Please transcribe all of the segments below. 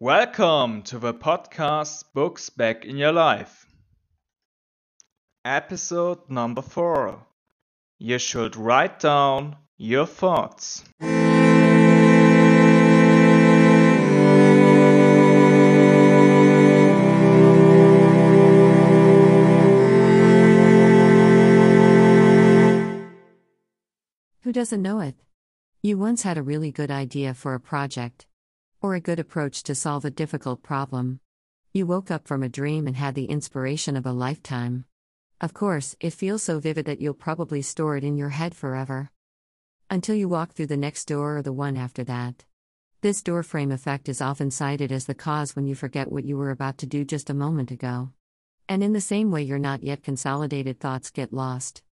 Welcome to the podcast Books Back in Your Life. Episode number 4 You should write down your thoughts. Who doesn't know it? You once had a really good idea for a project, or a good approach to solve a difficult problem. You woke up from a dream and had the inspiration of a lifetime. Of course, it feels so vivid that you'll probably store it in your head forever. Until you walk through the next door or the one after that. This doorframe effect is often cited as the cause when you forget what you were about to do just a moment ago. And in the same way, your not yet consolidated thoughts get lost.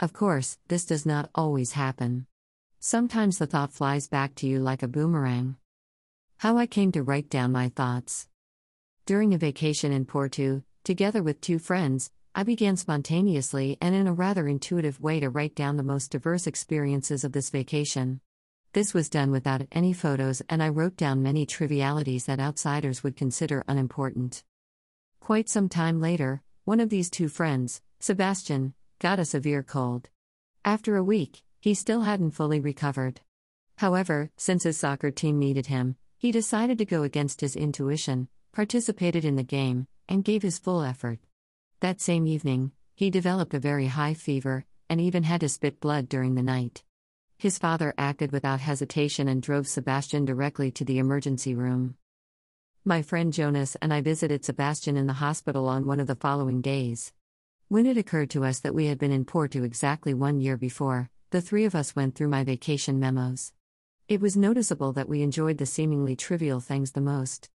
Of course, this does not always happen. Sometimes the thought flies back to you like a boomerang. How I came to write down my thoughts. During a vacation in Porto, together with two friends, I began spontaneously and in a rather intuitive way to write down the most diverse experiences of this vacation. This was done without any photos, and I wrote down many trivialities that outsiders would consider unimportant. Quite some time later, one of these two friends, Sebastian, got a severe cold. After a week, he still hadn't fully recovered. However, since his soccer team needed him, he decided to go against his intuition, participated in the game, and gave his full effort. That same evening, he developed a very high fever, and even had to spit blood during the night. His father acted without hesitation and drove Sebastian directly to the emergency room. My friend Jonas and I visited Sebastian in the hospital on one of the following days. When it occurred to us that we had been in Porto exactly one year before, the three of us went through my vacation memos. It was noticeable that we enjoyed the seemingly trivial things the most.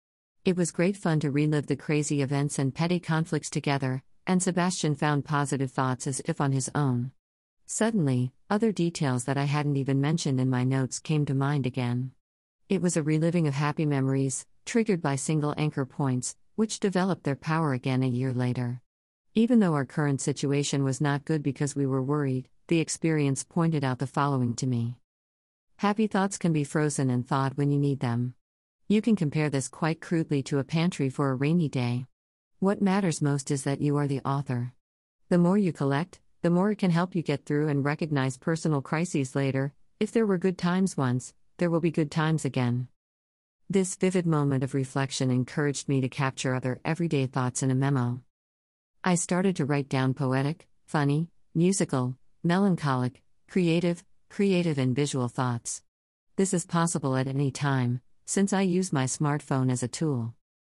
It was great fun to relive the crazy events and petty conflicts together, and Sebastian found positive thoughts as if on his own. Suddenly, other details that I hadn't even mentioned in my notes came to mind again. It was a reliving of happy memories, triggered by single anchor points, which developed their power again a year later. Even though our current situation was not good because we were worried, the experience pointed out the following to me. Happy thoughts can be frozen and thawed when you need them. You can compare this quite crudely to a pantry for a rainy day. What matters most is that you are the author. The more you collect, the more it can help you get through and recognize personal crises later. If there were good times once, there will be good times again. This vivid moment of reflection encouraged me to capture other everyday thoughts in a memo. I started to write down poetic, funny, musical, melancholic, creative, creative, and visual thoughts. This is possible at any time, since I use my smartphone as a tool.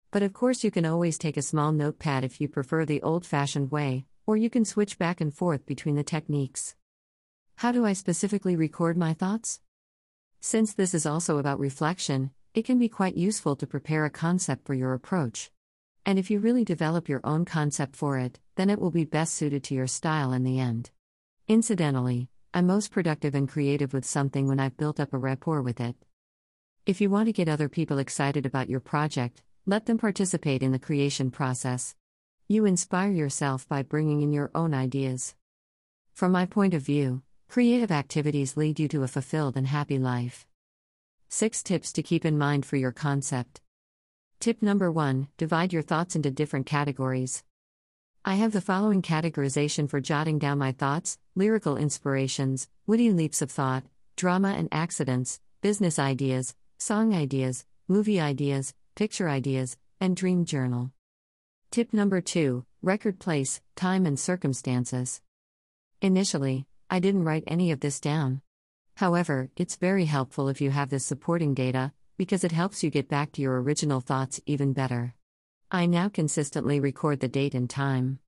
But of course, you can always take a small notepad if you prefer the old fashioned way, or you can switch back and forth between the techniques. How do I specifically record my thoughts? Since this is also about reflection, it can be quite useful to prepare a concept for your approach. And if you really develop your own concept for it, then it will be best suited to your style in the end. Incidentally, I'm most productive and creative with something when I've built up a rapport with it. If you want to get other people excited about your project, let them participate in the creation process. You inspire yourself by bringing in your own ideas. From my point of view, creative activities lead you to a fulfilled and happy life. 6 tips to keep in mind for your concept. Tip number 1 Divide your thoughts into different categories. I have the following categorization for jotting down my thoughts lyrical inspirations, witty leaps of thought, drama and accidents, business ideas, song ideas, movie ideas, picture ideas, and dream journal. Tip number 2 Record place, time, and circumstances. Initially, I didn't write any of this down. However, it's very helpful if you have this supporting data, because it helps you get back to your original thoughts even better. I now consistently record the date and time.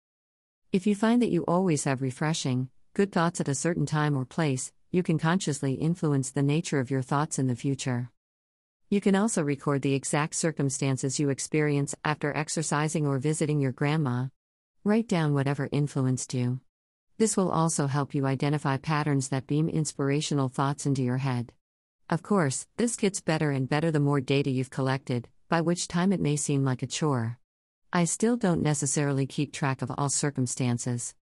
If you find that you always have refreshing, good thoughts at a certain time or place, you can consciously influence the nature of your thoughts in the future. You can also record the exact circumstances you experience after exercising or visiting your grandma. Write down whatever influenced you. This will also help you identify patterns that beam inspirational thoughts into your head. Of course, this gets better and better the more data you've collected, by which time it may seem like a chore. I still don't necessarily keep track of all circumstances.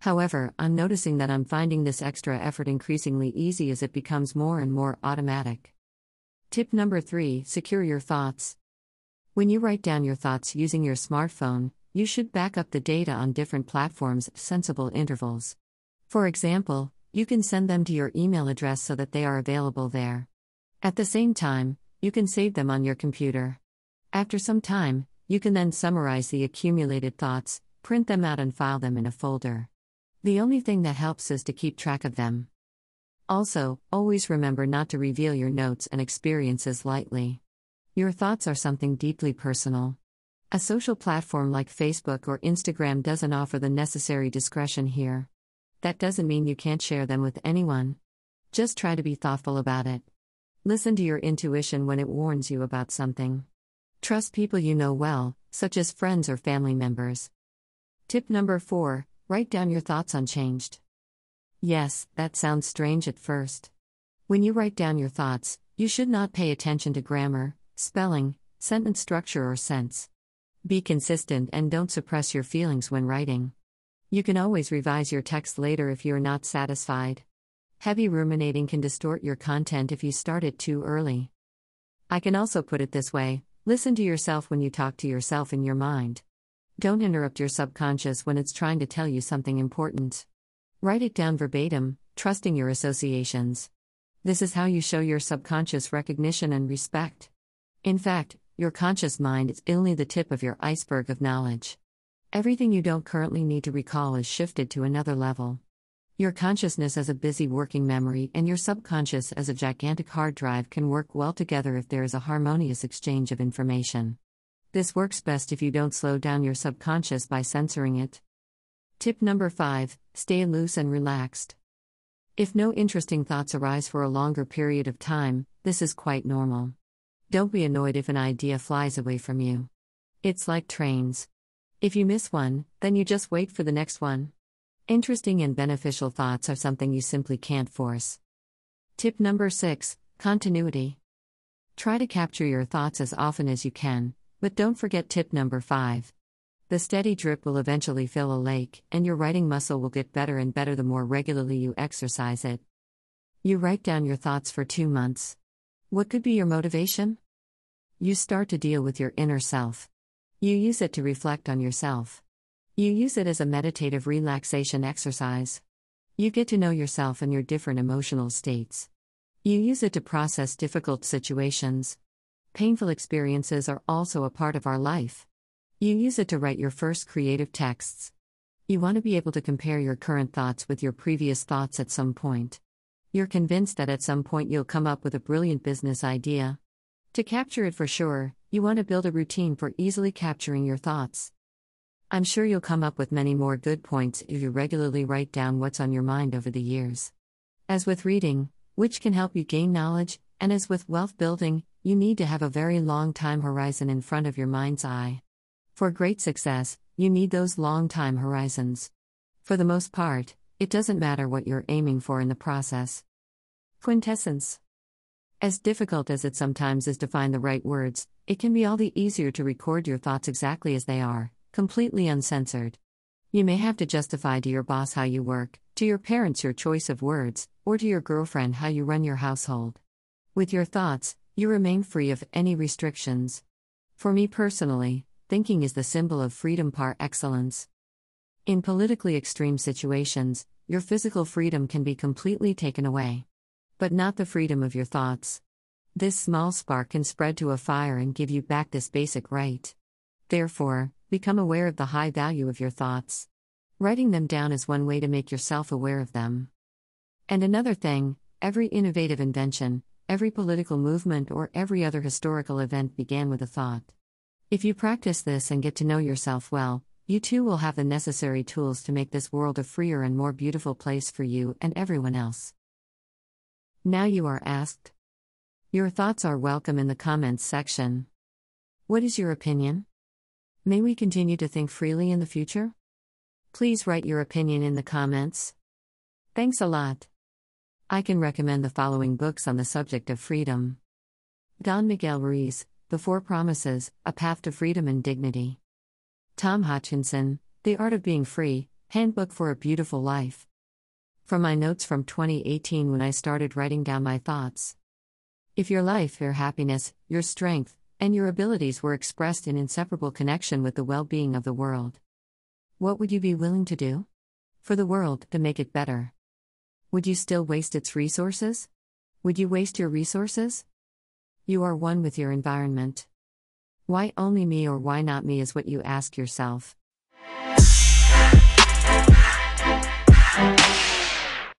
However, I'm noticing that I'm finding this extra effort increasingly easy as it becomes more and more automatic. Tip number 3 Secure your thoughts. When you write down your thoughts using your smartphone, you should back up the data on different platforms at sensible intervals. For example, you can send them to your email address so that they are available there. At the same time, you can save them on your computer. After some time, you can then summarize the accumulated thoughts, print them out, and file them in a folder. The only thing that helps is to keep track of them. Also, always remember not to reveal your notes and experiences lightly. Your thoughts are something deeply personal. A social platform like Facebook or Instagram doesn't offer the necessary discretion here. That doesn't mean you can't share them with anyone. Just try to be thoughtful about it. Listen to your intuition when it warns you about something. Trust people you know well, such as friends or family members. Tip number 4 Write down your thoughts unchanged. Yes, that sounds strange at first. When you write down your thoughts, you should not pay attention to grammar, spelling, sentence structure, or sense. Be consistent and don't suppress your feelings when writing. You can always revise your text later if you are not satisfied. Heavy ruminating can distort your content if you start it too early. I can also put it this way listen to yourself when you talk to yourself in your mind. Don't interrupt your subconscious when it's trying to tell you something important. Write it down verbatim, trusting your associations. This is how you show your subconscious recognition and respect. In fact, your conscious mind is only the tip of your iceberg of knowledge. Everything you don't currently need to recall is shifted to another level. Your consciousness as a busy working memory and your subconscious as a gigantic hard drive can work well together if there is a harmonious exchange of information. This works best if you don't slow down your subconscious by censoring it. Tip number 5 Stay loose and relaxed. If no interesting thoughts arise for a longer period of time, this is quite normal. Don't be annoyed if an idea flies away from you. It's like trains. If you miss one, then you just wait for the next one. Interesting and beneficial thoughts are something you simply can't force. Tip number 6 Continuity. Try to capture your thoughts as often as you can, but don't forget tip number 5. The steady drip will eventually fill a lake, and your writing muscle will get better and better the more regularly you exercise it. You write down your thoughts for two months. What could be your motivation? You start to deal with your inner self. You use it to reflect on yourself. You use it as a meditative relaxation exercise. You get to know yourself and your different emotional states. You use it to process difficult situations. Painful experiences are also a part of our life. You use it to write your first creative texts. You want to be able to compare your current thoughts with your previous thoughts at some point. You're convinced that at some point you'll come up with a brilliant business idea. To capture it for sure, you want to build a routine for easily capturing your thoughts. I'm sure you'll come up with many more good points if you regularly write down what's on your mind over the years. As with reading, which can help you gain knowledge, and as with wealth building, you need to have a very long time horizon in front of your mind's eye. For great success, you need those long time horizons. For the most part, it doesn't matter what you're aiming for in the process. Quintessence as difficult as it sometimes is to find the right words, it can be all the easier to record your thoughts exactly as they are, completely uncensored. You may have to justify to your boss how you work, to your parents your choice of words, or to your girlfriend how you run your household. With your thoughts, you remain free of any restrictions. For me personally, thinking is the symbol of freedom par excellence. In politically extreme situations, your physical freedom can be completely taken away but not the freedom of your thoughts. This small spark can spread to a fire and give you back this basic right. Therefore, become aware of the high value of your thoughts. Writing them down is one way to make yourself aware of them. And another thing every innovative invention, every political movement, or every other historical event began with a thought. If you practice this and get to know yourself well, you too will have the necessary tools to make this world a freer and more beautiful place for you and everyone else. Now you are asked. Your thoughts are welcome in the comments section. What is your opinion? May we continue to think freely in the future? Please write your opinion in the comments. Thanks a lot. I can recommend the following books on the subject of freedom Don Miguel Ruiz, The Four Promises A Path to Freedom and Dignity. Tom Hodgkinson, The Art of Being Free Handbook for a Beautiful Life. From my notes from 2018 when I started writing down my thoughts. If your life, your happiness, your strength, and your abilities were expressed in inseparable connection with the well being of the world. What would you be willing to do? For the world, to make it better. Would you still waste its resources? Would you waste your resources? You are one with your environment. Why only me or why not me is what you ask yourself.